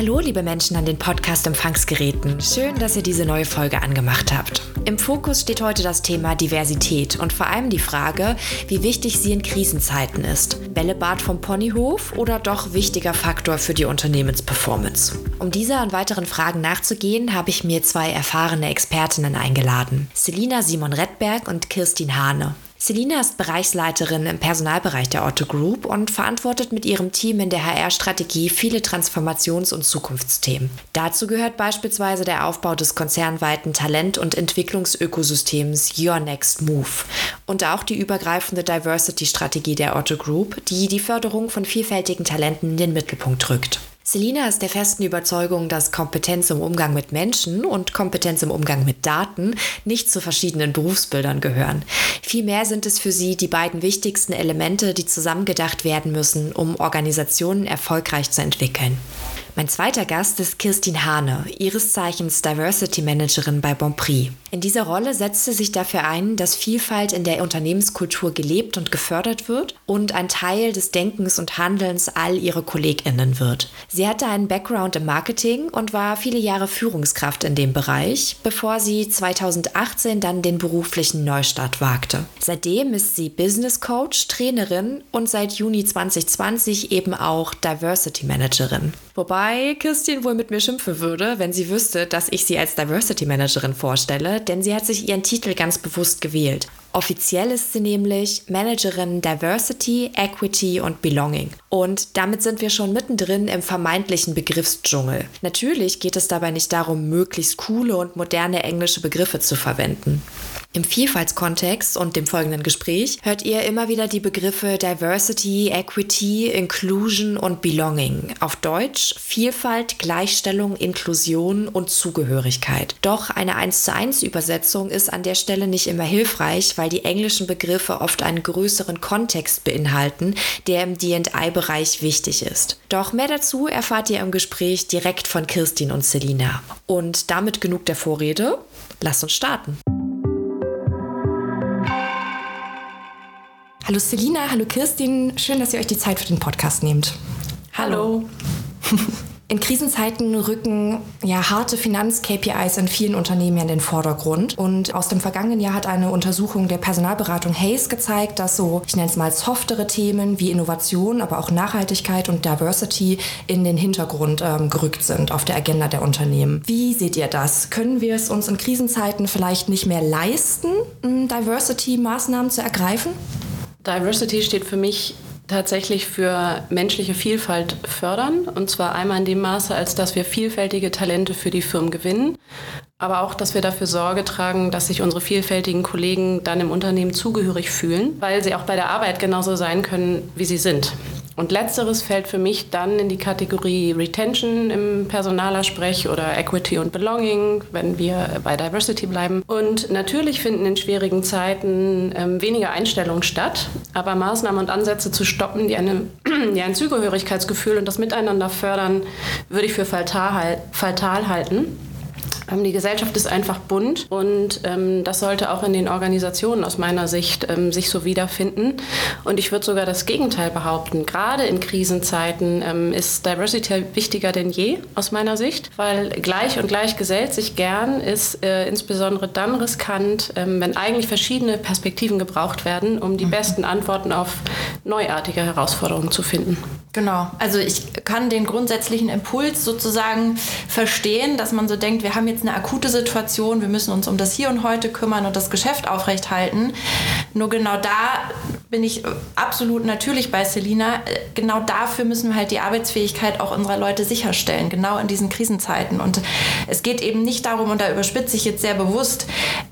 Hallo, liebe Menschen an den Podcast-Empfangsgeräten. Schön, dass ihr diese neue Folge angemacht habt. Im Fokus steht heute das Thema Diversität und vor allem die Frage, wie wichtig sie in Krisenzeiten ist. Bällebad vom Ponyhof oder doch wichtiger Faktor für die Unternehmensperformance? Um dieser und weiteren Fragen nachzugehen, habe ich mir zwei erfahrene Expertinnen eingeladen. Selina Simon Redberg und Kirstin Hane. Selina ist Bereichsleiterin im Personalbereich der Otto Group und verantwortet mit ihrem Team in der HR-Strategie viele Transformations- und Zukunftsthemen. Dazu gehört beispielsweise der Aufbau des konzernweiten Talent- und Entwicklungsökosystems Your Next Move und auch die übergreifende Diversity-Strategie der Otto Group, die die Förderung von vielfältigen Talenten in den Mittelpunkt rückt. Selina ist der festen Überzeugung, dass Kompetenz im Umgang mit Menschen und Kompetenz im Umgang mit Daten nicht zu verschiedenen Berufsbildern gehören. Vielmehr sind es für sie die beiden wichtigsten Elemente, die zusammengedacht werden müssen, um Organisationen erfolgreich zu entwickeln. Mein zweiter Gast ist Kirstin Hane, ihres Zeichens Diversity Managerin bei Bonprix. In dieser Rolle setzt sie sich dafür ein, dass Vielfalt in der Unternehmenskultur gelebt und gefördert wird und ein Teil des Denkens und Handelns all ihrer KollegInnen wird. Sie hatte einen Background im Marketing und war viele Jahre Führungskraft in dem Bereich, bevor sie 2018 dann den beruflichen Neustart wagte. Seitdem ist sie Business Coach, Trainerin und seit Juni 2020 eben auch Diversity Managerin. Wobei Kirstin wohl mit mir schimpfen würde, wenn sie wüsste, dass ich sie als Diversity Managerin vorstelle, denn sie hat sich ihren Titel ganz bewusst gewählt. Offiziell ist sie nämlich Managerin Diversity, Equity und Belonging. Und damit sind wir schon mittendrin im vermeintlichen Begriffsdschungel. Natürlich geht es dabei nicht darum, möglichst coole und moderne englische Begriffe zu verwenden. Im Vielfaltskontext und dem folgenden Gespräch hört ihr immer wieder die Begriffe Diversity, Equity, Inclusion und Belonging. Auf Deutsch Vielfalt, Gleichstellung, Inklusion und Zugehörigkeit. Doch eine 1 zu 1 Übersetzung ist an der Stelle nicht immer hilfreich, weil die englischen Begriffe oft einen größeren Kontext beinhalten, der im D&I-Bereich wichtig ist. Doch mehr dazu erfahrt ihr im Gespräch direkt von Kirstin und Selina. Und damit genug der Vorrede. Lasst uns starten. Hallo Selina, hallo Kirstin, schön, dass ihr euch die Zeit für den Podcast nehmt. Hallo. In Krisenzeiten rücken ja harte Finanz-KPIs in vielen Unternehmen in den Vordergrund. Und aus dem vergangenen Jahr hat eine Untersuchung der Personalberatung Hayes gezeigt, dass so, ich nenne es mal softere Themen wie Innovation, aber auch Nachhaltigkeit und Diversity in den Hintergrund ähm, gerückt sind auf der Agenda der Unternehmen. Wie seht ihr das? Können wir es uns in Krisenzeiten vielleicht nicht mehr leisten, Diversity-Maßnahmen zu ergreifen? Diversity steht für mich tatsächlich für menschliche Vielfalt fördern. Und zwar einmal in dem Maße, als dass wir vielfältige Talente für die Firmen gewinnen, aber auch, dass wir dafür Sorge tragen, dass sich unsere vielfältigen Kollegen dann im Unternehmen zugehörig fühlen, weil sie auch bei der Arbeit genauso sein können, wie sie sind. Und letzteres fällt für mich dann in die Kategorie Retention im Personalersprech oder Equity und Belonging, wenn wir bei Diversity bleiben. Und natürlich finden in schwierigen Zeiten ähm, weniger Einstellungen statt, aber Maßnahmen und Ansätze zu stoppen, die, eine, die ein Zugehörigkeitsgefühl und das Miteinander fördern, würde ich für fatal, fatal halten. Ähm, die Gesellschaft ist einfach bunt und ähm, das sollte auch in den Organisationen aus meiner Sicht ähm, sich so wiederfinden. Und ich würde sogar das Gegenteil behaupten. Gerade in Krisenzeiten ähm, ist Diversity wichtiger denn je aus meiner Sicht, weil gleich und gleich gesellt sich gern ist äh, insbesondere dann riskant, ähm, wenn eigentlich verschiedene Perspektiven gebraucht werden, um die mhm. besten Antworten auf neuartige Herausforderungen zu finden. Genau, also ich kann den grundsätzlichen Impuls sozusagen verstehen, dass man so denkt, wir haben jetzt eine akute Situation, wir müssen uns um das Hier und Heute kümmern und das Geschäft aufrechthalten. Nur genau da bin ich absolut natürlich bei Selina. Genau dafür müssen wir halt die Arbeitsfähigkeit auch unserer Leute sicherstellen, genau in diesen Krisenzeiten. Und es geht eben nicht darum, und da überspitze ich jetzt sehr bewusst,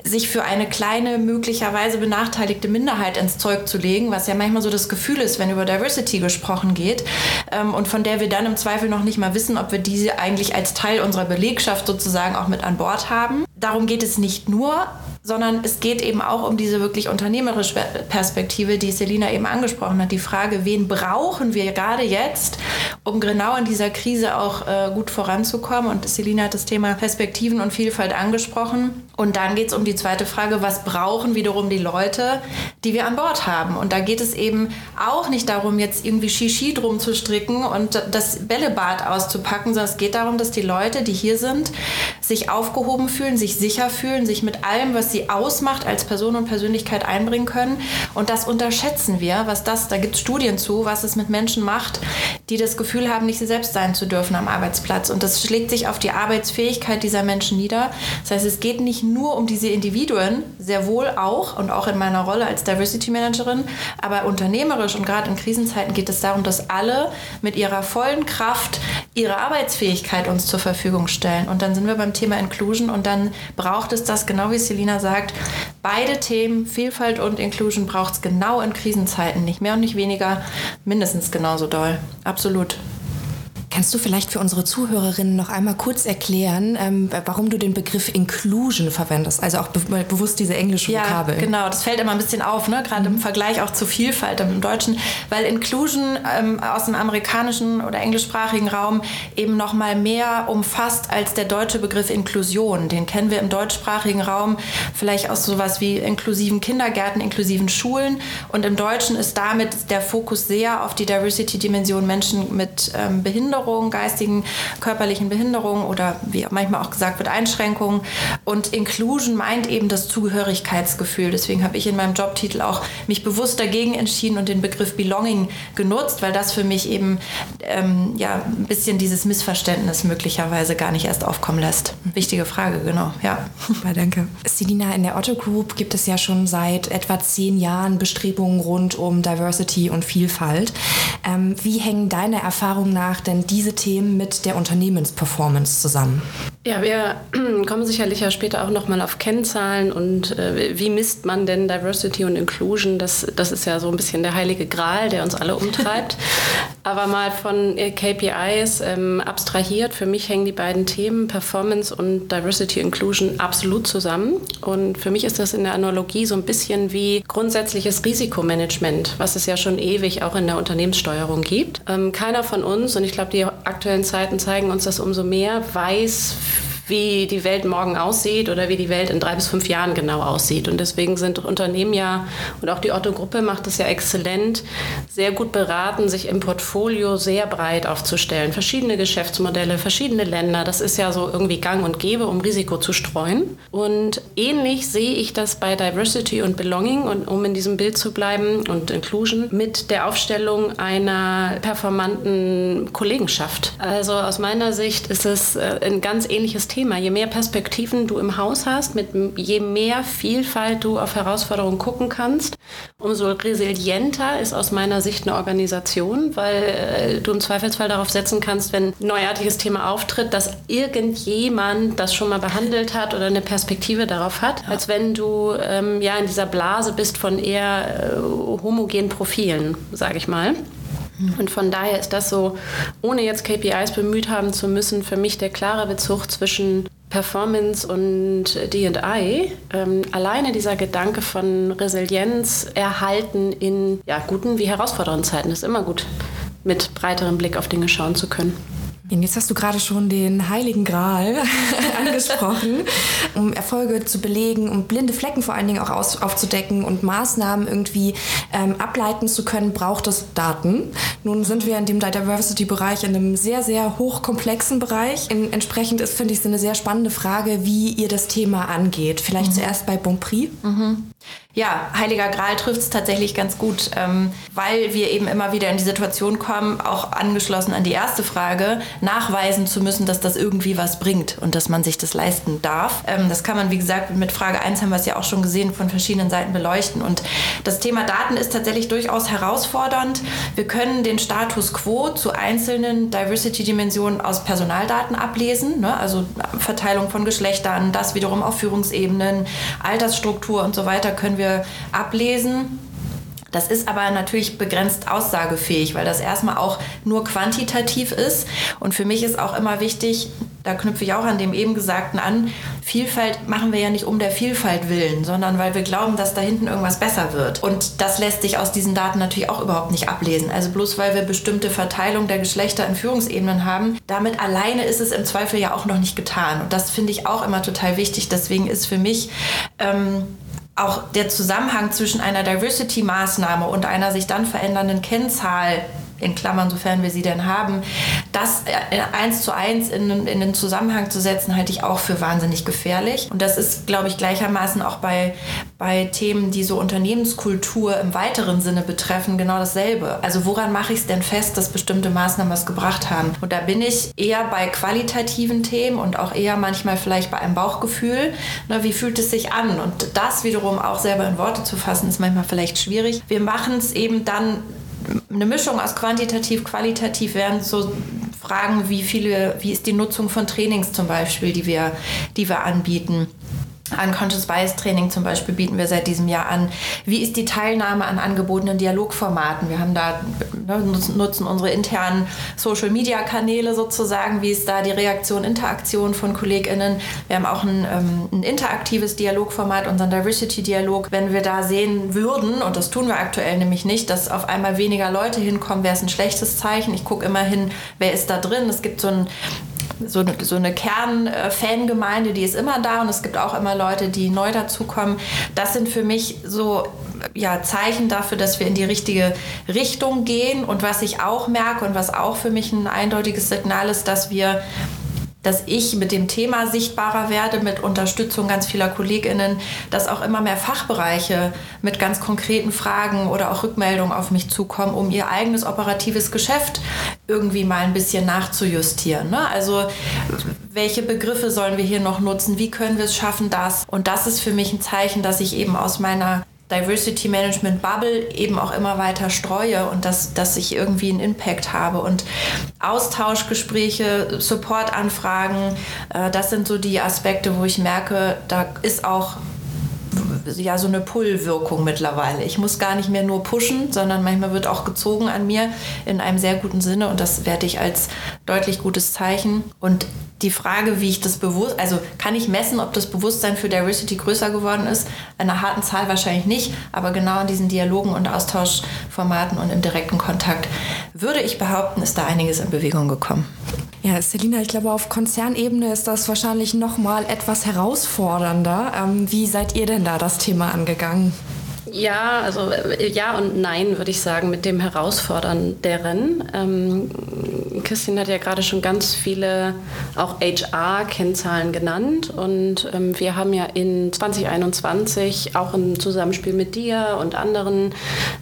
sich für eine kleine, möglicherweise benachteiligte Minderheit ins Zeug zu legen, was ja manchmal so das Gefühl ist, wenn über Diversity gesprochen geht ähm, und von der wir dann im Zweifel noch nicht mal wissen, ob wir diese eigentlich als Teil unserer Belegschaft sozusagen auch mit an Bord haben. Darum geht es nicht nur, sondern es geht eben auch um diese wirklich unternehmerische Perspektive, die Selina eben angesprochen hat. Die Frage, wen brauchen wir gerade jetzt, um genau in dieser Krise auch äh, gut voranzukommen? Und Selina hat das Thema Perspektiven und Vielfalt angesprochen. Und dann geht es um die zweite Frage, was brauchen wiederum die Leute, die wir an Bord haben? Und da geht es eben auch nicht darum, jetzt irgendwie Shishi drum zu stricken und das Bällebad auszupacken, sondern es geht darum, dass die Leute, die hier sind, sich aufgehoben fühlen, sich sicher fühlen, sich mit allem, was sie ausmacht, als Person und Persönlichkeit einbringen können. Und das unterschätzen wir, was das, da gibt es Studien zu, was es mit Menschen macht, die das Gefühl haben, nicht sie selbst sein zu dürfen am Arbeitsplatz. Und das schlägt sich auf die Arbeitsfähigkeit dieser Menschen nieder. Das heißt, es geht nicht nur um diese Individuen, sehr wohl auch und auch in meiner Rolle als Diversity Managerin, aber unternehmerisch und gerade in Krisenzeiten geht es darum, dass alle mit ihrer vollen Kraft ihre Arbeitsfähigkeit uns zur Verfügung stellen. Und dann sind wir beim Thema Inclusion und dann braucht es das, genau wie Selina sagt, beide Themen, Vielfalt und Inclusion, braucht es genau in Krisenzeiten, nicht mehr und nicht weniger, mindestens genauso doll. Absolut. Kannst du vielleicht für unsere Zuhörerinnen noch einmal kurz erklären, ähm, warum du den Begriff Inclusion verwendest? Also auch be bewusst diese englische ja, Vokabel. Genau, das fällt immer ein bisschen auf, ne? gerade mhm. im Vergleich auch zu Vielfalt im Deutschen, weil Inclusion ähm, aus dem amerikanischen oder englischsprachigen Raum eben noch mal mehr umfasst als der deutsche Begriff Inklusion. Den kennen wir im deutschsprachigen Raum vielleicht aus sowas wie inklusiven Kindergärten, inklusiven Schulen. Und im Deutschen ist damit der Fokus sehr auf die Diversity-Dimension Menschen mit ähm, Behinderung Behinderungen, geistigen, körperlichen Behinderungen oder wie manchmal auch gesagt wird, Einschränkungen. Und Inclusion meint eben das Zugehörigkeitsgefühl. Deswegen habe ich in meinem Jobtitel auch mich bewusst dagegen entschieden und den Begriff Belonging genutzt, weil das für mich eben ähm, ja, ein bisschen dieses Missverständnis möglicherweise gar nicht erst aufkommen lässt. Wichtige Frage, genau. Ja. Super, danke. Selina, in der Otto Group gibt es ja schon seit etwa zehn Jahren Bestrebungen rund um Diversity und Vielfalt. Ähm, wie hängen deiner Erfahrung nach denn diese Themen mit der Unternehmensperformance zusammen? Ja, wir kommen sicherlich ja später auch nochmal auf Kennzahlen und äh, wie misst man denn Diversity und Inclusion? Das, das ist ja so ein bisschen der heilige Gral, der uns alle umtreibt. Aber mal von äh, KPIs ähm, abstrahiert, für mich hängen die beiden Themen Performance und Diversity Inclusion absolut zusammen. Und für mich ist das in der Analogie so ein bisschen wie grundsätzliches Risikomanagement, was es ja schon ewig auch in der Unternehmenssteuerung gibt. Ähm, keiner von uns, und ich glaube, die aktuellen Zeiten zeigen uns das umso mehr, weiß, wie die Welt morgen aussieht oder wie die Welt in drei bis fünf Jahren genau aussieht. Und deswegen sind Unternehmen ja, und auch die Otto-Gruppe macht es ja exzellent, sehr gut beraten, sich im Portfolio sehr breit aufzustellen. Verschiedene Geschäftsmodelle, verschiedene Länder, das ist ja so irgendwie gang und gäbe, um Risiko zu streuen. Und ähnlich sehe ich das bei Diversity und Belonging, und um in diesem Bild zu bleiben, und Inclusion, mit der Aufstellung einer performanten Kollegenschaft. Also aus meiner Sicht ist es äh, ein ganz ähnliches Thema Thema. Je mehr Perspektiven du im Haus hast, mit je mehr Vielfalt du auf Herausforderungen gucken kannst, umso resilienter ist aus meiner Sicht eine Organisation, weil äh, du im Zweifelsfall darauf setzen kannst, wenn ein neuartiges Thema auftritt, dass irgendjemand das schon mal behandelt hat oder eine Perspektive darauf hat, ja. als wenn du ähm, ja in dieser Blase bist von eher äh, homogenen Profilen, sage ich mal. Und von daher ist das so, ohne jetzt KPIs bemüht haben zu müssen, für mich der klare Bezug zwischen Performance und DI. Ähm, alleine dieser Gedanke von Resilienz erhalten in ja, guten wie herausfordernden Zeiten ist immer gut, mit breiterem Blick auf Dinge schauen zu können. Jetzt hast du gerade schon den Heiligen Gral angesprochen, um Erfolge zu belegen, um blinde Flecken vor allen Dingen auch aus, aufzudecken und Maßnahmen irgendwie ähm, ableiten zu können, braucht es Daten. Nun sind wir in dem Diversity-Bereich in einem sehr, sehr hochkomplexen Bereich. In, entsprechend ist, finde ich, es eine sehr spannende Frage, wie ihr das Thema angeht. Vielleicht mhm. zuerst bei Bonprix. Mhm. Ja, Heiliger Gral trifft es tatsächlich ganz gut, ähm, weil wir eben immer wieder in die Situation kommen, auch angeschlossen an die erste Frage, nachweisen zu müssen, dass das irgendwie was bringt und dass man sich das leisten darf. Ähm, das kann man, wie gesagt, mit Frage 1 haben wir es ja auch schon gesehen, von verschiedenen Seiten beleuchten. Und das Thema Daten ist tatsächlich durchaus herausfordernd. Wir können den Status quo zu einzelnen Diversity-Dimensionen aus Personaldaten ablesen, ne? also Verteilung von Geschlechtern, das wiederum auf Führungsebenen, Altersstruktur und so weiter können wir ablesen. Das ist aber natürlich begrenzt aussagefähig, weil das erstmal auch nur quantitativ ist. Und für mich ist auch immer wichtig, da knüpfe ich auch an dem eben Gesagten an, Vielfalt machen wir ja nicht um der Vielfalt willen, sondern weil wir glauben, dass da hinten irgendwas besser wird. Und das lässt sich aus diesen Daten natürlich auch überhaupt nicht ablesen. Also bloß weil wir bestimmte Verteilung der Geschlechter in Führungsebenen haben, damit alleine ist es im Zweifel ja auch noch nicht getan. Und das finde ich auch immer total wichtig. Deswegen ist für mich ähm, auch der Zusammenhang zwischen einer Diversity-Maßnahme und einer sich dann verändernden Kennzahl in Klammern, sofern wir sie denn haben, das äh, eins zu eins in, in den Zusammenhang zu setzen, halte ich auch für wahnsinnig gefährlich. Und das ist, glaube ich, gleichermaßen auch bei, bei Themen, die so Unternehmenskultur im weiteren Sinne betreffen, genau dasselbe. Also woran mache ich es denn fest, dass bestimmte Maßnahmen was gebracht haben? Und da bin ich eher bei qualitativen Themen und auch eher manchmal vielleicht bei einem Bauchgefühl. Ne, wie fühlt es sich an? Und das wiederum auch selber in Worte zu fassen, ist manchmal vielleicht schwierig. Wir machen es eben dann eine Mischung aus quantitativ, qualitativ wären so Fragen, wie viele, wie ist die Nutzung von Trainings zum Beispiel, die wir, die wir anbieten. Unconscious Bias Training zum Beispiel bieten wir seit diesem Jahr an. Wie ist die Teilnahme an angebotenen Dialogformaten? Wir haben da, ne, nutzen unsere internen Social Media Kanäle sozusagen. Wie ist da die Reaktion, Interaktion von KollegInnen? Wir haben auch ein, ähm, ein interaktives Dialogformat, unseren Diversity Dialog. Wenn wir da sehen würden, und das tun wir aktuell nämlich nicht, dass auf einmal weniger Leute hinkommen, wäre es ein schlechtes Zeichen. Ich gucke immer hin, wer ist da drin. Es gibt so ein so eine, so eine Kern-Fangemeinde, die ist immer da und es gibt auch immer Leute, die neu dazukommen. Das sind für mich so ja, Zeichen dafür, dass wir in die richtige Richtung gehen. Und was ich auch merke und was auch für mich ein eindeutiges Signal ist, dass wir dass ich mit dem Thema sichtbarer werde, mit Unterstützung ganz vieler KollegInnen, dass auch immer mehr Fachbereiche mit ganz konkreten Fragen oder auch Rückmeldungen auf mich zukommen, um ihr eigenes operatives Geschäft irgendwie mal ein bisschen nachzujustieren. Ne? Also welche Begriffe sollen wir hier noch nutzen? Wie können wir es schaffen, das? Und das ist für mich ein Zeichen, dass ich eben aus meiner Diversity Management Bubble eben auch immer weiter streue und dass, dass ich irgendwie einen Impact habe. Und Austauschgespräche, Supportanfragen, äh, das sind so die Aspekte, wo ich merke, da ist auch ja so eine Pull-Wirkung mittlerweile. Ich muss gar nicht mehr nur pushen, sondern manchmal wird auch gezogen an mir in einem sehr guten Sinne und das werte ich als deutlich gutes Zeichen. Und die Frage, wie ich das bewusst, also kann ich messen, ob das Bewusstsein für Diversity größer geworden ist? Einer harten Zahl wahrscheinlich nicht, aber genau in diesen Dialogen und Austauschformaten und im direkten Kontakt würde ich behaupten, ist da einiges in Bewegung gekommen. Ja, Selina, ich glaube, auf Konzernebene ist das wahrscheinlich noch mal etwas herausfordernder. Ähm, wie seid ihr denn da das Thema angegangen? Ja, also äh, ja und nein, würde ich sagen, mit dem Herausfordernderen. Ähm, Christine hat ja gerade schon ganz viele auch HR-Kennzahlen genannt und ähm, wir haben ja in 2021 auch im Zusammenspiel mit dir und anderen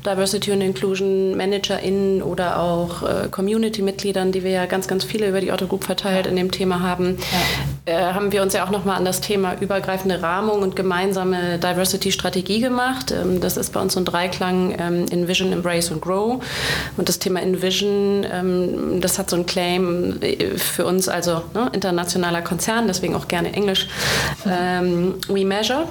Diversity und Inclusion ManagerInnen oder auch äh, Community-Mitgliedern, die wir ja ganz, ganz viele über die Otto Group verteilt in dem Thema haben, ja. Äh, haben wir uns ja auch nochmal an das Thema übergreifende Rahmung und gemeinsame Diversity-Strategie gemacht. Ähm, das ist bei uns so ein Dreiklang ähm, Envision, Embrace und Grow. Und das Thema Envision, ähm, das hat so einen Claim äh, für uns, also ne, internationaler Konzern, deswegen auch gerne Englisch. Ähm, we measure.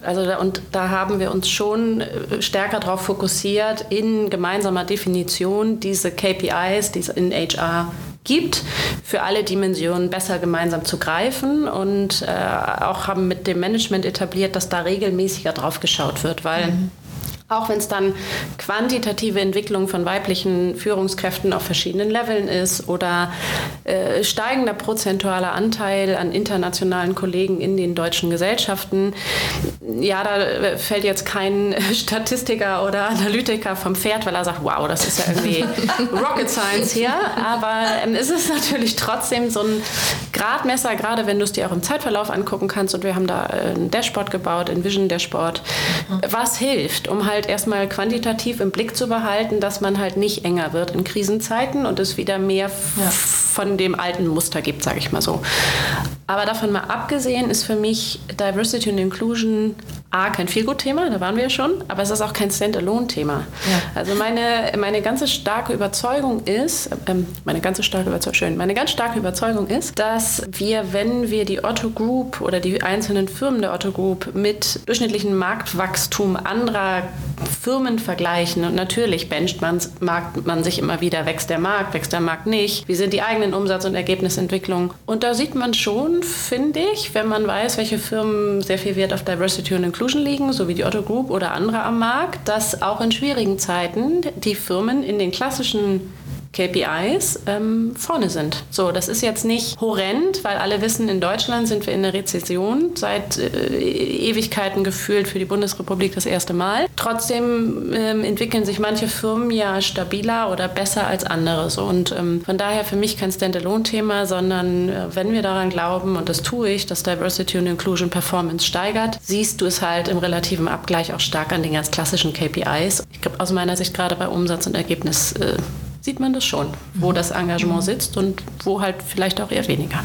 Also da, und da haben wir uns schon äh, stärker darauf fokussiert, in gemeinsamer Definition diese KPIs, die es in HR gibt, für alle Dimensionen besser gemeinsam zu greifen und äh, auch haben mit dem Management etabliert, dass da regelmäßiger drauf geschaut wird, weil mhm. Auch wenn es dann quantitative Entwicklung von weiblichen Führungskräften auf verschiedenen Leveln ist oder äh, steigender prozentualer Anteil an internationalen Kollegen in den deutschen Gesellschaften, ja, da fällt jetzt kein Statistiker oder Analytiker vom Pferd, weil er sagt, wow, das ist ja irgendwie Rocket Science hier. Aber ähm, es ist natürlich trotzdem so ein Gradmesser, gerade wenn du es dir auch im Zeitverlauf angucken kannst. Und wir haben da äh, ein Dashboard gebaut, ein Vision Dashboard, was hilft, um halt erstmal quantitativ im Blick zu behalten, dass man halt nicht enger wird in Krisenzeiten und es wieder mehr ja. von dem alten Muster gibt, sage ich mal so. Aber davon mal abgesehen ist für mich Diversity und Inclusion A, kein Feelgood-Thema, da waren wir ja schon, aber es ist auch kein Standalone-Thema. Ja. Also meine, meine ganze starke Überzeugung ist, ähm, meine ganze starke Überzeugung, schön, meine ganz starke Überzeugung ist, dass wir, wenn wir die Otto Group oder die einzelnen Firmen der Otto Group mit durchschnittlichem Marktwachstum anderer Firmen vergleichen und natürlich bencht man, man sich immer wieder, wächst der Markt, wächst der Markt nicht, wie sind die eigenen Umsatz- und Ergebnisentwicklungen. Und da sieht man schon, finde ich, wenn man weiß, welche Firmen sehr viel Wert auf Diversity und Inclusion legen, so wie die Otto Group oder andere am Markt, dass auch in schwierigen Zeiten die Firmen in den klassischen KPIs ähm, vorne sind. So, das ist jetzt nicht horrend, weil alle wissen, in Deutschland sind wir in der Rezession seit äh, Ewigkeiten gefühlt für die Bundesrepublik das erste Mal. Trotzdem ähm, entwickeln sich manche Firmen ja stabiler oder besser als andere. So. Und ähm, von daher für mich kein Standalone-Thema, sondern äh, wenn wir daran glauben, und das tue ich, dass Diversity und Inclusion Performance steigert, siehst du es halt im relativen Abgleich auch stark an den ganz klassischen KPIs. Ich glaube, aus meiner Sicht gerade bei Umsatz und Ergebnis äh, sieht man das schon, wo mhm. das Engagement sitzt und wo halt vielleicht auch eher weniger.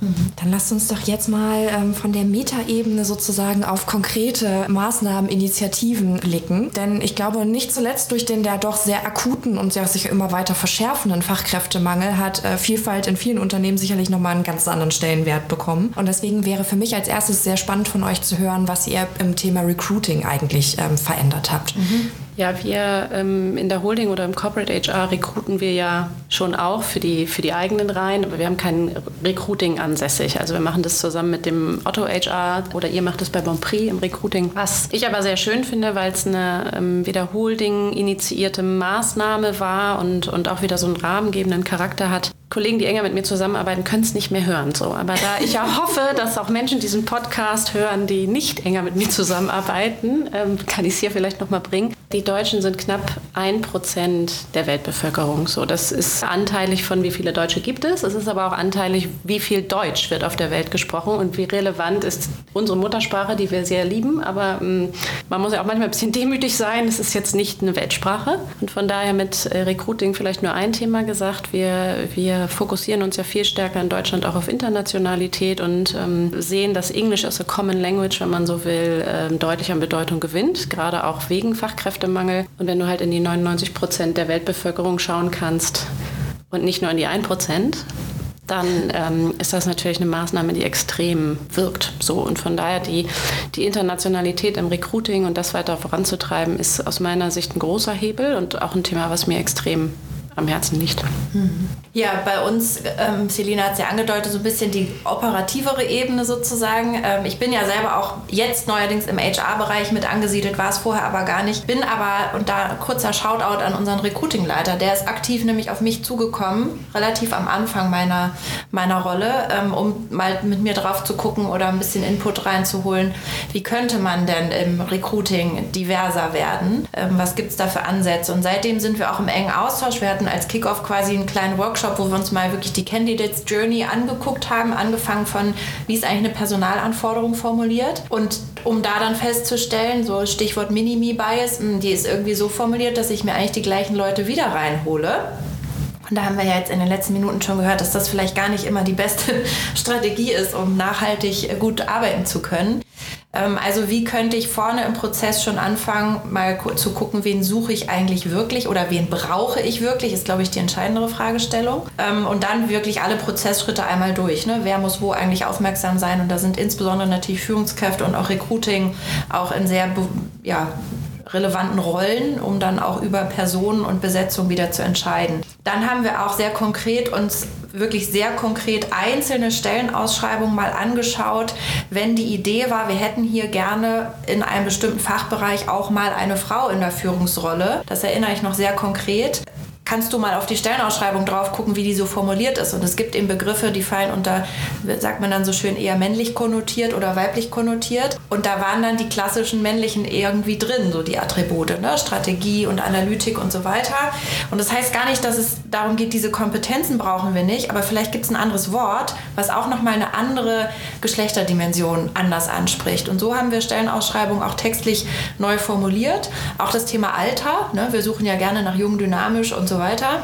Mhm. Dann lasst uns doch jetzt mal ähm, von der Metaebene sozusagen auf konkrete Maßnahmen, Initiativen blicken. Denn ich glaube, nicht zuletzt durch den der doch sehr akuten und sehr sich immer weiter verschärfenden Fachkräftemangel hat äh, Vielfalt in vielen Unternehmen sicherlich nochmal einen ganz anderen Stellenwert bekommen. Und deswegen wäre für mich als erstes sehr spannend von euch zu hören, was ihr im Thema Recruiting eigentlich ähm, verändert habt. Mhm. Ja, wir ähm, in der Holding oder im Corporate HR rekruten wir ja schon auch für die, für die eigenen Reihen, aber wir haben kein Recruiting ansässig. Also wir machen das zusammen mit dem Otto HR oder ihr macht es bei Bonprix im Recruiting. Was ich aber sehr schön finde, weil es eine ähm, wieder Holding initiierte Maßnahme war und, und auch wieder so einen rahmengebenden Charakter hat, Kollegen, die enger mit mir zusammenarbeiten, können es nicht mehr hören. So. Aber da ich ja hoffe, dass auch Menschen diesen Podcast hören, die nicht enger mit mir zusammenarbeiten, ähm, kann ich es hier vielleicht nochmal bringen. Die Deutschen sind knapp ein Prozent der Weltbevölkerung. So, das ist anteilig von wie viele Deutsche gibt es. Es ist aber auch anteilig, wie viel Deutsch wird auf der Welt gesprochen und wie relevant ist unsere Muttersprache, die wir sehr lieben. Aber ähm, man muss ja auch manchmal ein bisschen demütig sein. Es ist jetzt nicht eine Weltsprache. Und von daher mit äh, Recruiting vielleicht nur ein Thema gesagt. Wir, wir fokussieren uns ja viel stärker in Deutschland auch auf Internationalität und ähm, sehen, dass Englisch als a Common Language, wenn man so will, ähm, deutlich an Bedeutung gewinnt, gerade auch wegen Fachkräftemangel. Und wenn du halt in die 99 Prozent der Weltbevölkerung schauen kannst und nicht nur in die 1 Prozent, dann ähm, ist das natürlich eine Maßnahme, die extrem wirkt. So und von daher die, die Internationalität im Recruiting und das weiter voranzutreiben, ist aus meiner Sicht ein großer Hebel und auch ein Thema, was mir extrem am Herzen liegt. Ja, bei uns, ähm, Selina hat es ja angedeutet, so ein bisschen die operativere Ebene sozusagen. Ähm, ich bin ja selber auch jetzt neuerdings im HR-Bereich mit angesiedelt, war es vorher aber gar nicht. Bin aber, und da kurzer Shoutout an unseren Recruiting-Leiter, der ist aktiv nämlich auf mich zugekommen, relativ am Anfang meiner, meiner Rolle, ähm, um mal mit mir drauf zu gucken oder ein bisschen Input reinzuholen. Wie könnte man denn im Recruiting diverser werden? Ähm, was gibt es da für Ansätze? Und seitdem sind wir auch im engen Austausch. Wir hatten hatten als Kickoff quasi einen kleinen Workshop, wo wir uns mal wirklich die Candidates Journey angeguckt haben, angefangen von, wie ist eigentlich eine Personalanforderung formuliert und um da dann festzustellen, so Stichwort Minimi-Bias, hm, die ist irgendwie so formuliert, dass ich mir eigentlich die gleichen Leute wieder reinhole. Und da haben wir ja jetzt in den letzten Minuten schon gehört, dass das vielleicht gar nicht immer die beste Strategie ist, um nachhaltig gut arbeiten zu können. Ähm, also wie könnte ich vorne im Prozess schon anfangen, mal zu gucken, wen suche ich eigentlich wirklich oder wen brauche ich wirklich, ist, glaube ich, die entscheidendere Fragestellung. Ähm, und dann wirklich alle Prozessschritte einmal durch. Ne? Wer muss wo eigentlich aufmerksam sein? Und da sind insbesondere natürlich Führungskräfte und auch Recruiting auch in sehr ja, relevanten Rollen, um dann auch über Personen und Besetzung wieder zu entscheiden. Dann haben wir auch sehr konkret uns wirklich sehr konkret einzelne Stellenausschreibungen mal angeschaut, wenn die Idee war, wir hätten hier gerne in einem bestimmten Fachbereich auch mal eine Frau in der Führungsrolle. Das erinnere ich noch sehr konkret kannst du mal auf die Stellenausschreibung drauf gucken, wie die so formuliert ist. Und es gibt eben Begriffe, die fallen unter, sagt man dann so schön, eher männlich konnotiert oder weiblich konnotiert. Und da waren dann die klassischen männlichen irgendwie drin, so die Attribute, ne? Strategie und Analytik und so weiter. Und das heißt gar nicht, dass es darum geht, diese Kompetenzen brauchen wir nicht, aber vielleicht gibt es ein anderes Wort, was auch nochmal eine andere Geschlechterdimension anders anspricht. Und so haben wir Stellenausschreibungen auch textlich neu formuliert. Auch das Thema Alter, ne? wir suchen ja gerne nach jung, dynamisch und so so weiter.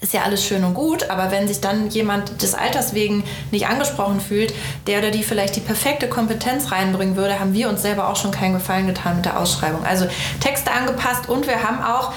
Ist ja alles schön und gut, aber wenn sich dann jemand des Alters wegen nicht angesprochen fühlt, der oder die vielleicht die perfekte Kompetenz reinbringen würde, haben wir uns selber auch schon keinen Gefallen getan mit der Ausschreibung. Also Texte angepasst und wir haben auch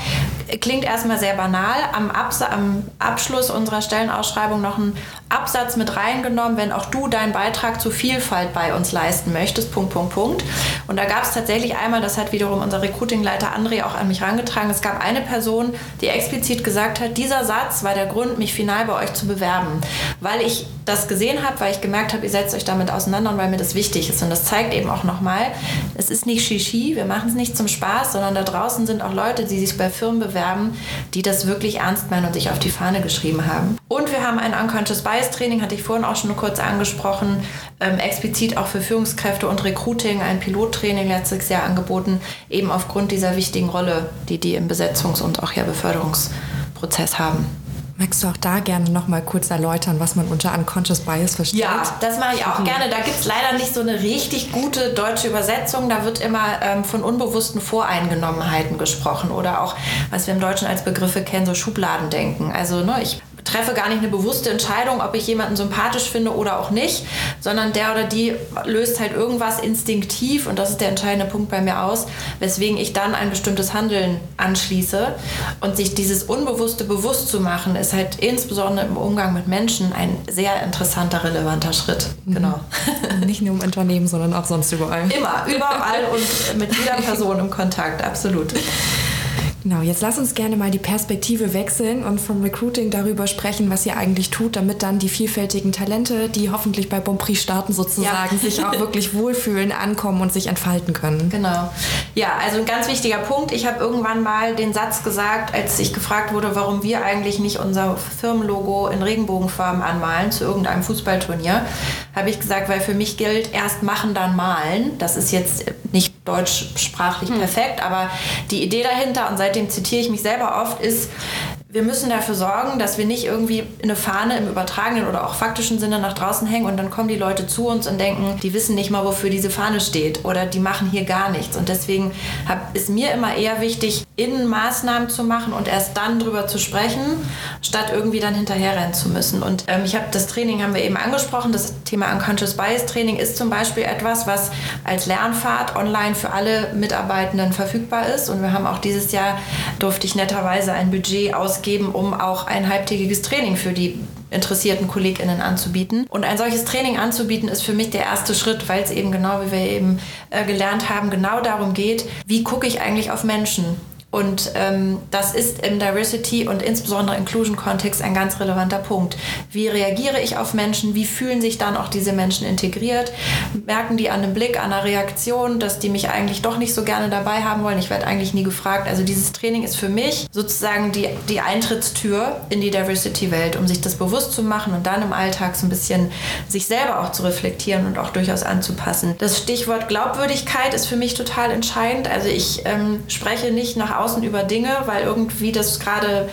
klingt erstmal sehr banal, am, Abs am Abschluss unserer Stellenausschreibung noch einen Absatz mit reingenommen, wenn auch du deinen Beitrag zur Vielfalt bei uns leisten möchtest, Punkt, Punkt, Punkt. Und da gab es tatsächlich einmal, das hat wiederum unser Recruitingleiter André auch an mich herangetragen, es gab eine Person, die explizit gesagt hat, dieser Satz war der Grund, mich final bei euch zu bewerben, weil ich das gesehen habe, weil ich gemerkt habe, ihr setzt euch damit auseinander und weil mir das wichtig ist. Und das zeigt eben auch nochmal, es ist nicht Shishi, wir machen es nicht zum Spaß, sondern da draußen sind auch Leute, die sich bei Firmen bewerben, die das wirklich ernst meinen und sich auf die Fahne geschrieben haben. Und wir haben ein Unconscious Bias Training, hatte ich vorhin auch schon kurz angesprochen, ähm, explizit auch für Führungskräfte und Recruiting, ein Pilottraining letztes Jahr angeboten, eben aufgrund dieser wichtigen Rolle, die die im Besetzungs- und auch ja Beförderungsprozess haben. Magst du auch da gerne noch mal kurz erläutern, was man unter Unconscious Bias versteht? Ja, das mache ich auch gerne. Da gibt es leider nicht so eine richtig gute deutsche Übersetzung. Da wird immer ähm, von unbewussten Voreingenommenheiten gesprochen oder auch, was wir im Deutschen als Begriffe kennen, so Schubladendenken. Also ne, ich treffe gar nicht eine bewusste Entscheidung, ob ich jemanden sympathisch finde oder auch nicht, sondern der oder die löst halt irgendwas instinktiv und das ist der entscheidende Punkt bei mir aus, weswegen ich dann ein bestimmtes Handeln anschließe und sich dieses Unbewusste bewusst zu machen, ist halt insbesondere im Umgang mit Menschen ein sehr interessanter, relevanter Schritt. Mhm. Genau. Nicht nur im Unternehmen, sondern auch sonst überall. Immer, überall und mit jeder Person im Kontakt, absolut. Genau, jetzt lass uns gerne mal die Perspektive wechseln und vom Recruiting darüber sprechen, was ihr eigentlich tut, damit dann die vielfältigen Talente, die hoffentlich bei Bonprix starten sozusagen, ja. sich auch wirklich wohlfühlen, ankommen und sich entfalten können. Genau. Ja, also ein ganz wichtiger Punkt. Ich habe irgendwann mal den Satz gesagt, als ich gefragt wurde, warum wir eigentlich nicht unser Firmenlogo in Regenbogenfarben anmalen zu irgendeinem Fußballturnier, habe ich gesagt, weil für mich gilt, erst machen, dann malen. Das ist jetzt nicht deutschsprachlich hm. perfekt, aber die Idee dahinter, und seitdem zitiere ich mich selber oft, ist, wir müssen dafür sorgen, dass wir nicht irgendwie eine Fahne im übertragenen oder auch faktischen Sinne nach draußen hängen und dann kommen die Leute zu uns und denken, die wissen nicht mal, wofür diese Fahne steht oder die machen hier gar nichts. Und deswegen hab, ist mir immer eher wichtig, innen Maßnahmen zu machen und erst dann drüber zu sprechen, statt irgendwie dann hinterherrennen zu müssen. Und ähm, ich habe das Training haben wir eben angesprochen. Das Thema Unconscious Bias Training ist zum Beispiel etwas, was als Lernfahrt online für alle Mitarbeitenden verfügbar ist. Und wir haben auch dieses Jahr durfte ich netterweise ein Budget aus ausgeben, um auch ein halbtägiges Training für die interessierten KollegInnen anzubieten. Und ein solches Training anzubieten ist für mich der erste Schritt, weil es eben genau, wie wir eben äh, gelernt haben, genau darum geht, wie gucke ich eigentlich auf Menschen? Und ähm, das ist im Diversity und insbesondere Inclusion-Kontext ein ganz relevanter Punkt. Wie reagiere ich auf Menschen? Wie fühlen sich dann auch diese Menschen integriert? Merken die an einem Blick, an einer Reaktion, dass die mich eigentlich doch nicht so gerne dabei haben wollen? Ich werde eigentlich nie gefragt. Also dieses Training ist für mich sozusagen die, die Eintrittstür in die Diversity-Welt, um sich das bewusst zu machen und dann im Alltag so ein bisschen sich selber auch zu reflektieren und auch durchaus anzupassen. Das Stichwort Glaubwürdigkeit ist für mich total entscheidend. Also ich ähm, spreche nicht nach außen über Dinge, weil irgendwie das gerade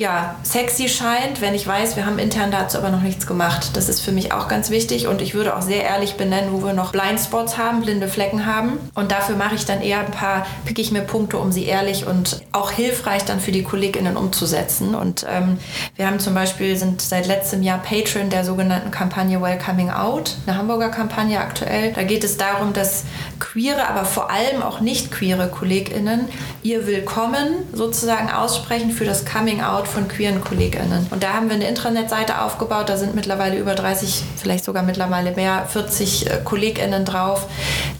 ja, sexy scheint, wenn ich weiß, wir haben intern dazu aber noch nichts gemacht. Das ist für mich auch ganz wichtig und ich würde auch sehr ehrlich benennen, wo wir noch Blindspots haben, blinde Flecken haben. Und dafür mache ich dann eher ein paar, picke ich mir Punkte, um sie ehrlich und auch hilfreich dann für die KollegInnen umzusetzen. Und ähm, wir haben zum Beispiel, sind seit letztem Jahr Patron der sogenannten Kampagne Welcoming Out, eine Hamburger Kampagne aktuell. Da geht es darum, dass queere, aber vor allem auch nicht queere KollegInnen ihr Willkommen sozusagen aussprechen für das Coming Out von queeren KollegInnen. Und da haben wir eine Intranet-Seite aufgebaut, da sind mittlerweile über 30, vielleicht sogar mittlerweile mehr, 40 äh, KollegInnen drauf,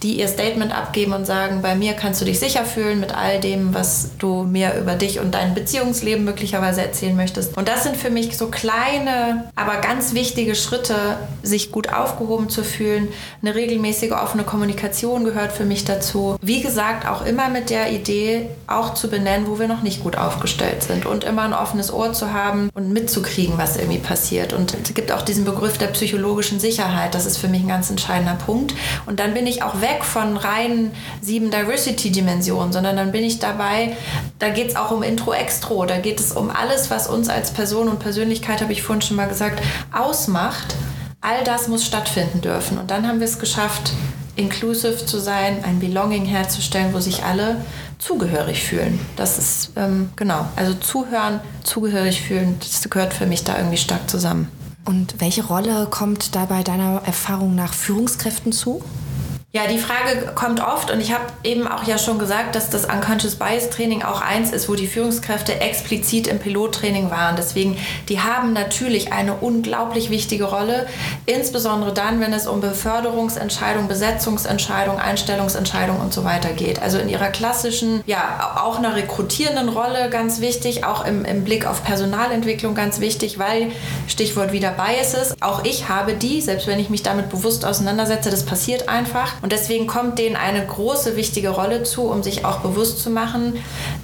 die ihr Statement abgeben und sagen, bei mir kannst du dich sicher fühlen mit all dem, was du mir über dich und dein Beziehungsleben möglicherweise erzählen möchtest. Und das sind für mich so kleine, aber ganz wichtige Schritte, sich gut aufgehoben zu fühlen. Eine regelmäßige offene Kommunikation gehört für mich dazu. Wie gesagt, auch immer mit der Idee, auch zu benennen, wo wir noch nicht gut aufgestellt sind und immer ein offenes offenes Ohr zu haben und mitzukriegen, was irgendwie passiert. Und es gibt auch diesen Begriff der psychologischen Sicherheit. Das ist für mich ein ganz entscheidender Punkt. Und dann bin ich auch weg von reinen sieben Diversity-Dimensionen, sondern dann bin ich dabei, da geht es auch um Intro-Extro, da geht es um alles, was uns als Person und Persönlichkeit, habe ich vorhin schon mal gesagt, ausmacht. All das muss stattfinden dürfen. Und dann haben wir es geschafft, inclusive zu sein, ein Belonging herzustellen, wo sich alle zugehörig fühlen. Das ist, ähm, genau, also zuhören, zugehörig fühlen, das gehört für mich da irgendwie stark zusammen. Und welche Rolle kommt dabei deiner Erfahrung nach Führungskräften zu? Ja, die Frage kommt oft und ich habe eben auch ja schon gesagt, dass das Unconscious Bias Training auch eins ist, wo die Führungskräfte explizit im Pilottraining waren. Deswegen, die haben natürlich eine unglaublich wichtige Rolle, insbesondere dann, wenn es um Beförderungsentscheidungen, Besetzungsentscheidungen, Einstellungsentscheidungen und so weiter geht. Also in ihrer klassischen, ja, auch einer rekrutierenden Rolle ganz wichtig, auch im, im Blick auf Personalentwicklung ganz wichtig, weil Stichwort wieder Biases, auch ich habe die, selbst wenn ich mich damit bewusst auseinandersetze, das passiert einfach und deswegen kommt denen eine große, wichtige Rolle zu, um sich auch bewusst zu machen,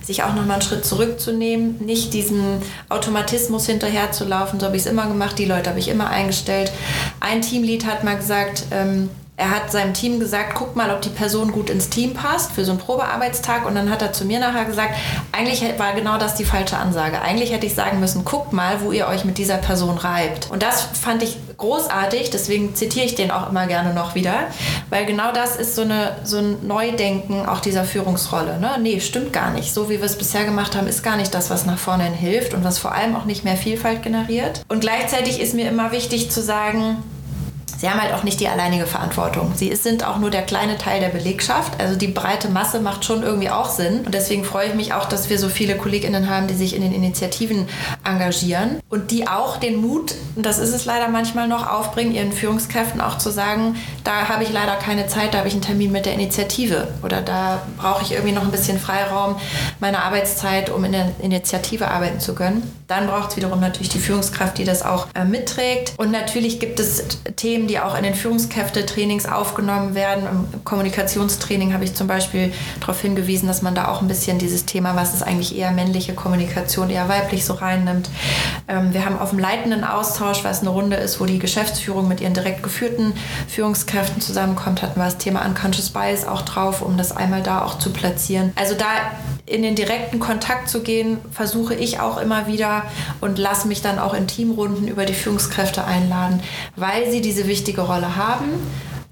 sich auch nochmal einen Schritt zurückzunehmen, nicht diesem Automatismus hinterherzulaufen. So habe ich es immer gemacht, die Leute habe ich immer eingestellt. Ein Teamlead hat mal gesagt, ähm, er hat seinem Team gesagt, guck mal, ob die Person gut ins Team passt für so einen Probearbeitstag. Und dann hat er zu mir nachher gesagt, eigentlich war genau das die falsche Ansage. Eigentlich hätte ich sagen müssen, guckt mal, wo ihr euch mit dieser Person reibt. Und das fand ich großartig, deswegen zitiere ich den auch immer gerne noch wieder, weil genau das ist so, eine, so ein Neudenken auch dieser Führungsrolle. Ne? Nee, stimmt gar nicht. So wie wir es bisher gemacht haben, ist gar nicht das, was nach vorne hilft und was vor allem auch nicht mehr Vielfalt generiert. Und gleichzeitig ist mir immer wichtig zu sagen, Sie haben halt auch nicht die alleinige Verantwortung. Sie sind auch nur der kleine Teil der Belegschaft. Also die breite Masse macht schon irgendwie auch Sinn. Und deswegen freue ich mich auch, dass wir so viele KollegInnen haben, die sich in den Initiativen engagieren und die auch den Mut, das ist es leider manchmal noch, aufbringen, ihren Führungskräften auch zu sagen, da habe ich leider keine Zeit, da habe ich einen Termin mit der Initiative oder da brauche ich irgendwie noch ein bisschen Freiraum meiner Arbeitszeit, um in der Initiative arbeiten zu können. Dann braucht es wiederum natürlich die Führungskraft, die das auch äh, mitträgt. Und natürlich gibt es Themen, die auch in den Führungskräftetrainings aufgenommen werden. Im Kommunikationstraining habe ich zum Beispiel darauf hingewiesen, dass man da auch ein bisschen dieses Thema, was ist eigentlich eher männliche Kommunikation, eher weiblich so reinnimmt. Ähm, wir haben auf dem leitenden Austausch, was eine Runde ist, wo die Geschäftsführung mit ihren direkt geführten Führungskräften zusammenkommt, hatten wir das Thema Unconscious Bias auch drauf, um das einmal da auch zu platzieren. Also da in den direkten Kontakt zu gehen, versuche ich auch immer wieder und lasse mich dann auch in Teamrunden über die Führungskräfte einladen, weil sie diese wichtige Rolle haben.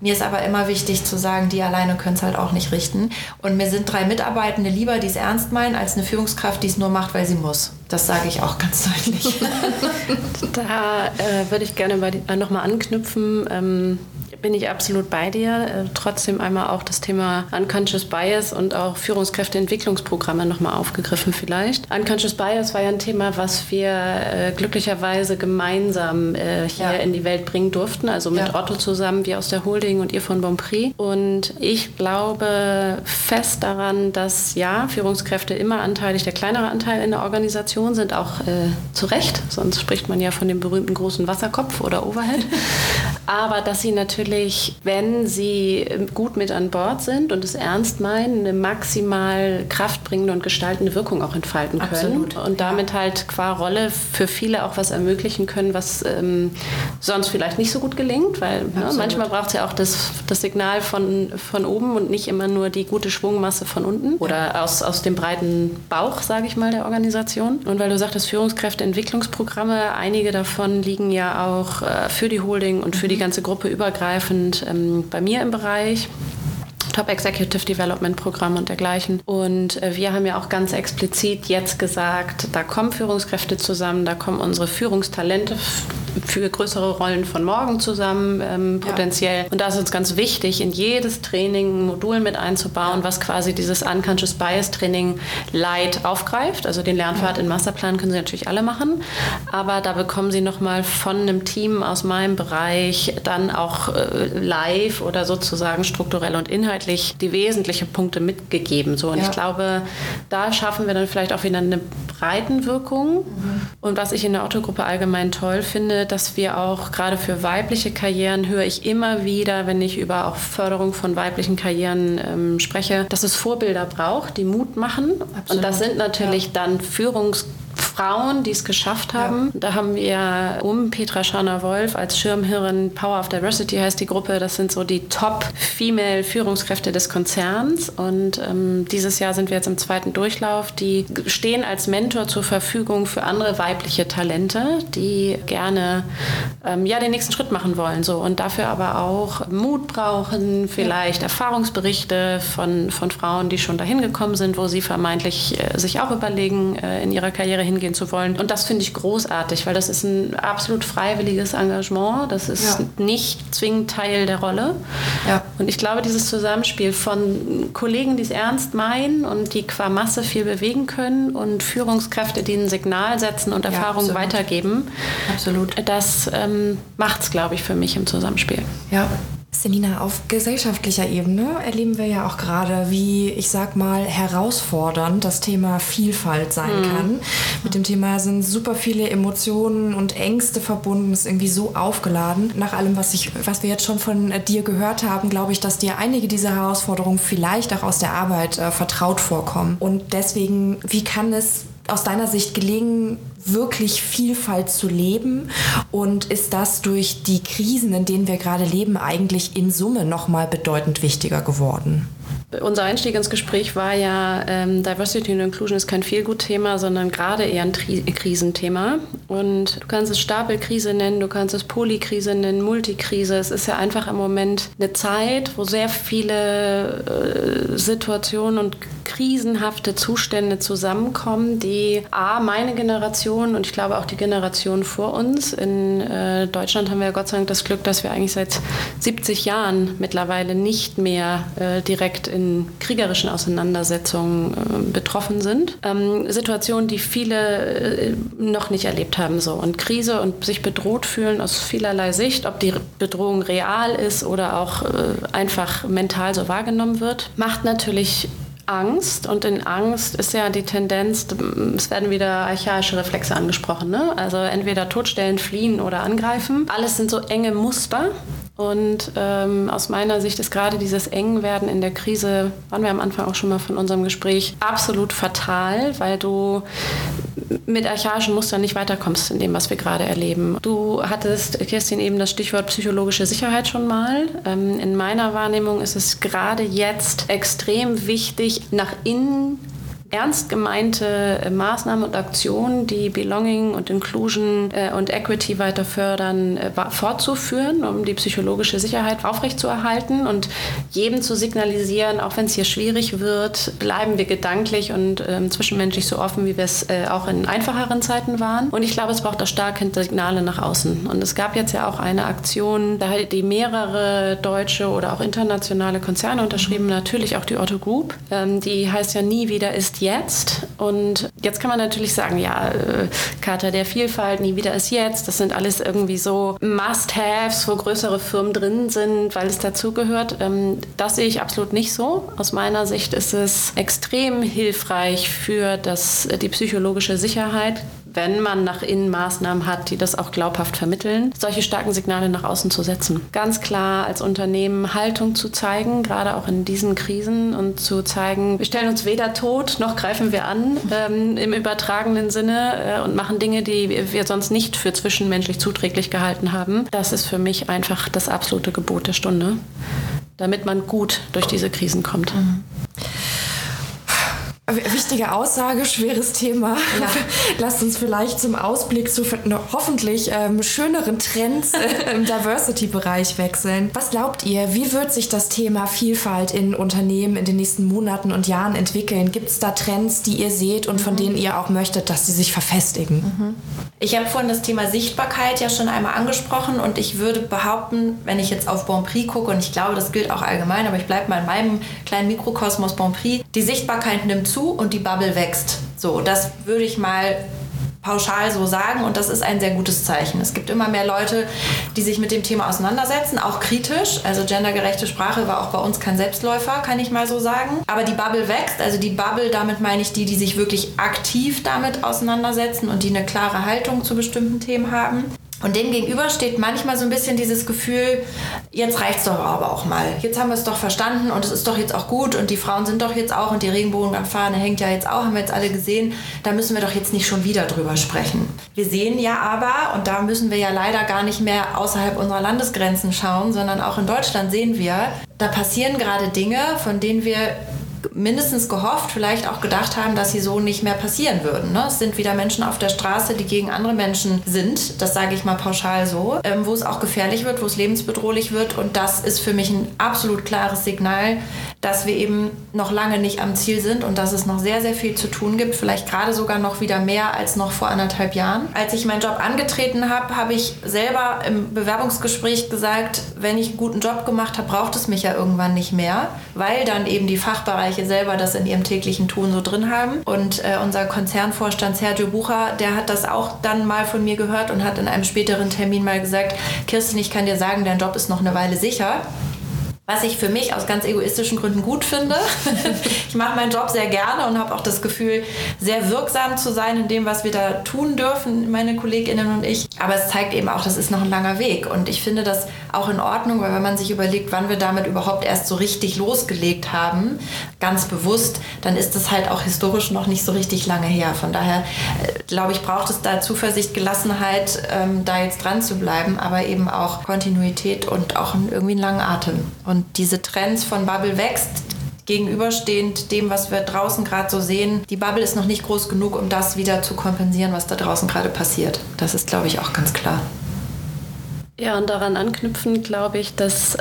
Mir ist aber immer wichtig zu sagen, die alleine können es halt auch nicht richten. Und mir sind drei Mitarbeitende lieber, die es ernst meinen, als eine Führungskraft, die es nur macht, weil sie muss. Das sage ich auch ganz deutlich. da äh, würde ich gerne äh, nochmal anknüpfen. Ähm, bin ich absolut bei dir. Äh, trotzdem einmal auch das Thema Unconscious Bias und auch Führungskräfteentwicklungsprogramme nochmal aufgegriffen vielleicht. Unconscious Bias war ja ein Thema, was wir äh, glücklicherweise gemeinsam äh, hier ja. in die Welt bringen durften, also mit ja. Otto zusammen, wir aus der Holding und ihr von Bonprix. Und ich glaube fest daran, dass ja, Führungskräfte immer anteilig der kleinere Anteil in der Organisation sind, auch äh, zu Recht, sonst spricht man ja von dem berühmten großen Wasserkopf oder Overhead. Aber dass sie natürlich wirklich, wenn sie gut mit an Bord sind und es ernst meinen, eine maximal kraftbringende und gestaltende Wirkung auch entfalten können. Absolut. Und damit halt qua Rolle für viele auch was ermöglichen können, was ähm, sonst vielleicht nicht so gut gelingt, weil ne, manchmal braucht es ja auch das, das Signal von, von oben und nicht immer nur die gute Schwungmasse von unten oder aus, aus dem breiten Bauch, sage ich mal, der Organisation. Und weil du sagtest, Führungskräfteentwicklungsprogramme, einige davon liegen ja auch äh, für die Holding und für die mhm. ganze Gruppe übergreifend übergreifend ähm, bei mir im Bereich. Top Executive Development Programm und dergleichen. Und äh, wir haben ja auch ganz explizit jetzt gesagt, da kommen Führungskräfte zusammen, da kommen unsere Führungstalente für größere Rollen von morgen zusammen ähm, potenziell. Ja. Und da ist uns ganz wichtig, in jedes Training ein Modul mit einzubauen, was quasi dieses Unconscious Bias Training Light aufgreift. Also den Lernpfad ja. in Masterplan können Sie natürlich alle machen, aber da bekommen Sie nochmal von einem Team aus meinem Bereich dann auch äh, live oder sozusagen strukturell und inhaltlich die wesentlichen Punkte mitgegeben. So. Und ja. ich glaube, da schaffen wir dann vielleicht auch wieder eine Breitenwirkung. Mhm. Und was ich in der Otto-Gruppe allgemein toll finde, dass wir auch gerade für weibliche Karrieren höre ich immer wieder, wenn ich über auch Förderung von weiblichen Karrieren ähm, spreche, dass es Vorbilder braucht, die Mut machen. Absolut. Und das sind natürlich ja. dann Führungs Frauen, die es geschafft haben. Ja. Da haben wir um Petra Scharner-Wolf als Schirmherrin, Power of Diversity heißt die Gruppe, das sind so die Top-Female-Führungskräfte des Konzerns. Und ähm, dieses Jahr sind wir jetzt im zweiten Durchlauf. Die stehen als Mentor zur Verfügung für andere weibliche Talente, die gerne ähm, ja, den nächsten Schritt machen wollen. So. Und dafür aber auch Mut brauchen, vielleicht ja. Erfahrungsberichte von, von Frauen, die schon dahin gekommen sind, wo sie vermeintlich äh, sich auch überlegen, äh, in ihrer Karriere hingehen zu wollen. Und das finde ich großartig, weil das ist ein absolut freiwilliges Engagement. Das ist ja. nicht zwingend Teil der Rolle. Ja. Und ich glaube, dieses Zusammenspiel von Kollegen, die es ernst meinen und die qua Masse viel bewegen können und Führungskräfte, die ein Signal setzen und Erfahrungen ja, weitergeben, absolut. das ähm, macht es, glaube ich, für mich im Zusammenspiel. Ja, Selina, auf gesellschaftlicher Ebene erleben wir ja auch gerade, wie ich sag mal herausfordernd das Thema Vielfalt sein mhm. kann. Mit dem Thema sind super viele Emotionen und Ängste verbunden, ist irgendwie so aufgeladen. Nach allem, was ich, was wir jetzt schon von äh, dir gehört haben, glaube ich, dass dir einige dieser Herausforderungen vielleicht auch aus der Arbeit äh, vertraut vorkommen. Und deswegen, wie kann es aus deiner Sicht gelingen, wirklich Vielfalt zu leben? Und ist das durch die Krisen, in denen wir gerade leben, eigentlich in Summe nochmal bedeutend wichtiger geworden? Unser Einstieg ins Gespräch war ja, ähm, Diversity and Inclusion ist kein Feelgood-Thema, sondern gerade eher ein Tri Krisenthema. Und du kannst es Stapelkrise nennen, du kannst es Polykrise nennen, Multikrise. Es ist ja einfach im Moment eine Zeit, wo sehr viele äh, Situationen und krisenhafte Zustände zusammenkommen, die A, meine Generation und ich glaube auch die Generation vor uns. In äh, Deutschland haben wir ja Gott sei Dank das Glück, dass wir eigentlich seit 70 Jahren mittlerweile nicht mehr äh, direkt in kriegerischen Auseinandersetzungen äh, betroffen sind. Ähm, Situationen, die viele äh, noch nicht erlebt haben. So. Und Krise und sich bedroht fühlen aus vielerlei Sicht, ob die Bedrohung real ist oder auch äh, einfach mental so wahrgenommen wird, macht natürlich Angst und in Angst ist ja die Tendenz, es werden wieder archaische Reflexe angesprochen. Ne? Also entweder totstellen, fliehen oder angreifen. Alles sind so enge Muster. Und ähm, aus meiner Sicht ist gerade dieses Engwerden in der Krise, waren wir am Anfang auch schon mal von unserem Gespräch, absolut fatal, weil du mit archaischen Mustern nicht weiterkommst in dem, was wir gerade erleben. Du hattest, Kirstin, eben das Stichwort psychologische Sicherheit schon mal. Ähm, in meiner Wahrnehmung ist es gerade jetzt extrem wichtig, nach innen ernst gemeinte äh, Maßnahmen und Aktionen, die Belonging und Inclusion äh, und Equity weiter fördern, äh, fortzuführen, um die psychologische Sicherheit aufrechtzuerhalten und jedem zu signalisieren, auch wenn es hier schwierig wird, bleiben wir gedanklich und ähm, zwischenmenschlich so offen, wie wir es äh, auch in einfacheren Zeiten waren. Und ich glaube, es braucht auch starke Signale nach außen. Und es gab jetzt ja auch eine Aktion, da die mehrere deutsche oder auch internationale Konzerne unterschrieben, natürlich auch die Otto Group. Ähm, die heißt ja nie wieder ist jetzt. Und jetzt kann man natürlich sagen, ja, äh, Charta der Vielfalt, nie wieder ist jetzt. Das sind alles irgendwie so Must-Haves, wo größere Firmen drin sind, weil es dazugehört. Ähm, das sehe ich absolut nicht so. Aus meiner Sicht ist es extrem hilfreich für das, die psychologische Sicherheit wenn man nach innen Maßnahmen hat, die das auch glaubhaft vermitteln, solche starken Signale nach außen zu setzen. Ganz klar als Unternehmen Haltung zu zeigen, gerade auch in diesen Krisen und zu zeigen, wir stellen uns weder tot noch greifen wir an ähm, im übertragenen Sinne äh, und machen Dinge, die wir sonst nicht für zwischenmenschlich zuträglich gehalten haben. Das ist für mich einfach das absolute Gebot der Stunde, damit man gut durch diese Krisen kommt. Mhm. Wichtige Aussage, schweres Thema. Ja. Lasst uns vielleicht zum Ausblick zu hoffentlich ähm, schöneren Trends äh, im Diversity-Bereich wechseln. Was glaubt ihr, wie wird sich das Thema Vielfalt in Unternehmen in den nächsten Monaten und Jahren entwickeln? Gibt es da Trends, die ihr seht und von mhm. denen ihr auch möchtet, dass sie sich verfestigen? Mhm. Ich habe vorhin das Thema Sichtbarkeit ja schon einmal angesprochen und ich würde behaupten, wenn ich jetzt auf Bonprix gucke, und ich glaube, das gilt auch allgemein, aber ich bleibe mal in meinem kleinen Mikrokosmos Bonprix, die Sichtbarkeit nimmt zu und die Bubble wächst. So, das würde ich mal pauschal so sagen und das ist ein sehr gutes Zeichen. Es gibt immer mehr Leute, die sich mit dem Thema auseinandersetzen, auch kritisch. Also gendergerechte Sprache war auch bei uns kein Selbstläufer, kann ich mal so sagen. Aber die Bubble wächst, also die Bubble, damit meine ich die, die sich wirklich aktiv damit auseinandersetzen und die eine klare Haltung zu bestimmten Themen haben. Und dem gegenüber steht manchmal so ein bisschen dieses Gefühl, jetzt reicht es doch aber auch mal. Jetzt haben wir es doch verstanden und es ist doch jetzt auch gut und die Frauen sind doch jetzt auch und die Regenbogenfahne hängt ja jetzt auch, haben wir jetzt alle gesehen. Da müssen wir doch jetzt nicht schon wieder drüber sprechen. Wir sehen ja aber, und da müssen wir ja leider gar nicht mehr außerhalb unserer Landesgrenzen schauen, sondern auch in Deutschland sehen wir, da passieren gerade Dinge, von denen wir mindestens gehofft, vielleicht auch gedacht haben, dass sie so nicht mehr passieren würden. Ne? Es sind wieder Menschen auf der Straße, die gegen andere Menschen sind, das sage ich mal pauschal so, ähm, wo es auch gefährlich wird, wo es lebensbedrohlich wird. Und das ist für mich ein absolut klares Signal, dass wir eben noch lange nicht am Ziel sind und dass es noch sehr, sehr viel zu tun gibt. Vielleicht gerade sogar noch wieder mehr als noch vor anderthalb Jahren. Als ich meinen Job angetreten habe, habe ich selber im Bewerbungsgespräch gesagt, wenn ich einen guten Job gemacht habe, braucht es mich ja irgendwann nicht mehr, weil dann eben die Fachbereiche selber das in ihrem täglichen Tun so drin haben. Und äh, unser Konzernvorstand Sergio Bucher, der hat das auch dann mal von mir gehört und hat in einem späteren Termin mal gesagt, Kirsten, ich kann dir sagen, dein Job ist noch eine Weile sicher. Was ich für mich aus ganz egoistischen Gründen gut finde. ich mache meinen Job sehr gerne und habe auch das Gefühl, sehr wirksam zu sein in dem, was wir da tun dürfen, meine Kolleginnen und ich. Aber es zeigt eben auch, das ist noch ein langer Weg. Und ich finde das auch in Ordnung, weil wenn man sich überlegt, wann wir damit überhaupt erst so richtig losgelegt haben, ganz bewusst, dann ist das halt auch historisch noch nicht so richtig lange her. Von daher äh, glaube ich, braucht es da Zuversicht, Gelassenheit, ähm, da jetzt dran zu bleiben, aber eben auch Kontinuität und auch irgendwie einen langen Atem. Und und diese Trends von Bubble wächst, gegenüberstehend dem, was wir draußen gerade so sehen. Die Bubble ist noch nicht groß genug, um das wieder zu kompensieren, was da draußen gerade passiert. Das ist, glaube ich, auch ganz klar. Ja, und daran anknüpfend glaube ich, dass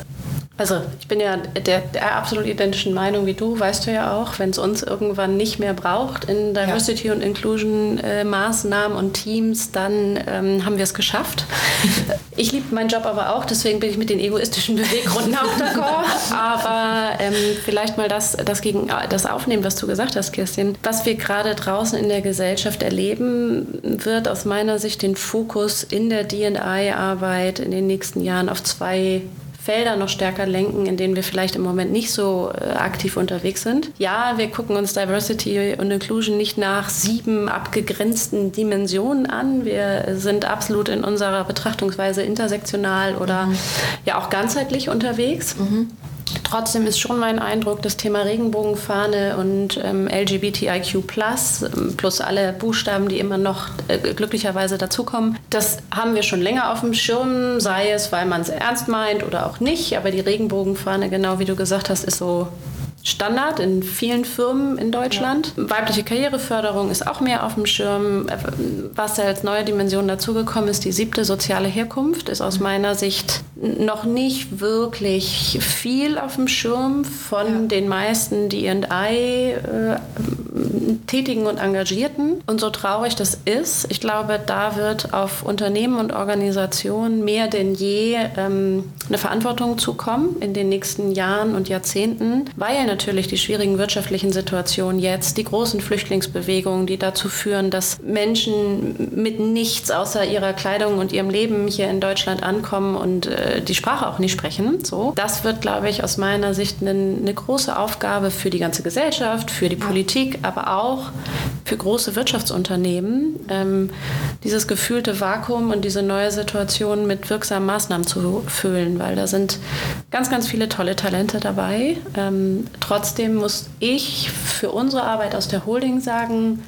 also ich bin ja der, der absolut identischen Meinung wie du, weißt du ja auch, wenn es uns irgendwann nicht mehr braucht in Diversity ja. und Inclusion äh, Maßnahmen und Teams, dann ähm, haben wir es geschafft. ich liebe meinen Job aber auch, deswegen bin ich mit den egoistischen Beweggründen auch d'accord. Aber ähm, vielleicht mal das, das, gegen, das aufnehmen, was du gesagt hast, Kirstin. Was wir gerade draußen in der Gesellschaft erleben, wird aus meiner Sicht den Fokus in der D&I-Arbeit in den nächsten Jahren auf zwei Felder noch stärker lenken, in denen wir vielleicht im Moment nicht so äh, aktiv unterwegs sind. Ja, wir gucken uns Diversity und Inclusion nicht nach sieben abgegrenzten Dimensionen an. Wir sind absolut in unserer Betrachtungsweise intersektional oder mhm. ja auch ganzheitlich unterwegs. Mhm. Trotzdem ist schon mein Eindruck, das Thema Regenbogenfahne und ähm, LGBTIQ ähm, plus alle Buchstaben, die immer noch äh, glücklicherweise dazukommen, das haben wir schon länger auf dem Schirm, sei es, weil man es ernst meint oder auch nicht. Aber die Regenbogenfahne, genau wie du gesagt hast, ist so Standard in vielen Firmen in Deutschland. Ja. Weibliche Karriereförderung ist auch mehr auf dem Schirm. Was als neue Dimension dazugekommen ist, die siebte soziale Herkunft, ist aus meiner Sicht noch nicht wirklich viel auf dem Schirm von ja. den meisten DI äh, Tätigen und Engagierten. Und so traurig das ist, ich glaube, da wird auf Unternehmen und Organisationen mehr denn je ähm, eine Verantwortung zukommen in den nächsten Jahren und Jahrzehnten, weil natürlich die schwierigen wirtschaftlichen Situationen jetzt, die großen Flüchtlingsbewegungen, die dazu führen, dass Menschen mit nichts außer ihrer Kleidung und ihrem Leben hier in Deutschland ankommen und äh, die Sprache auch nicht sprechen. So, das wird, glaube ich, aus meiner Sicht eine, eine große Aufgabe für die ganze Gesellschaft, für die. Politik, aber auch für große Wirtschaftsunternehmen, ähm, dieses gefühlte Vakuum und diese neue Situation mit wirksamen Maßnahmen zu füllen, weil da sind ganz, ganz viele tolle Talente dabei. Ähm, Trotzdem muss ich für unsere Arbeit aus der Holding sagen,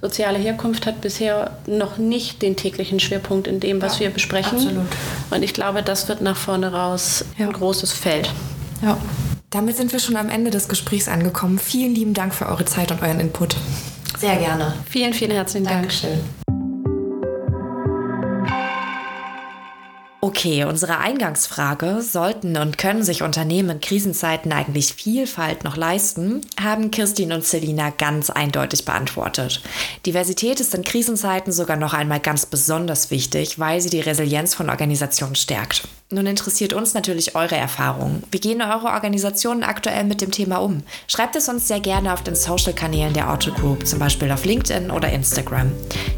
soziale Herkunft hat bisher noch nicht den täglichen Schwerpunkt in dem, was ja, wir besprechen. Absolut. Und ich glaube, das wird nach vorne raus ja. ein großes Feld. Ja. Damit sind wir schon am Ende des Gesprächs angekommen. Vielen lieben Dank für eure Zeit und euren Input. Sehr gerne. Vielen, vielen herzlichen Dank. Dankeschön. Okay, unsere Eingangsfrage, sollten und können sich Unternehmen in Krisenzeiten eigentlich Vielfalt noch leisten, haben Kirstin und Selina ganz eindeutig beantwortet. Diversität ist in Krisenzeiten sogar noch einmal ganz besonders wichtig, weil sie die Resilienz von Organisationen stärkt. Nun interessiert uns natürlich eure Erfahrungen. Wie gehen eure Organisationen aktuell mit dem Thema um? Schreibt es uns sehr gerne auf den Social-Kanälen der Auto Group, zum Beispiel auf LinkedIn oder Instagram.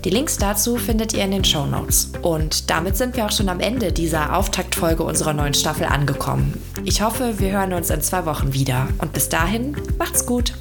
Die Links dazu findet ihr in den Show Notes. Und damit sind wir auch schon am Ende dieser Auftaktfolge unserer neuen Staffel angekommen. Ich hoffe, wir hören uns in zwei Wochen wieder. Und bis dahin, macht's gut!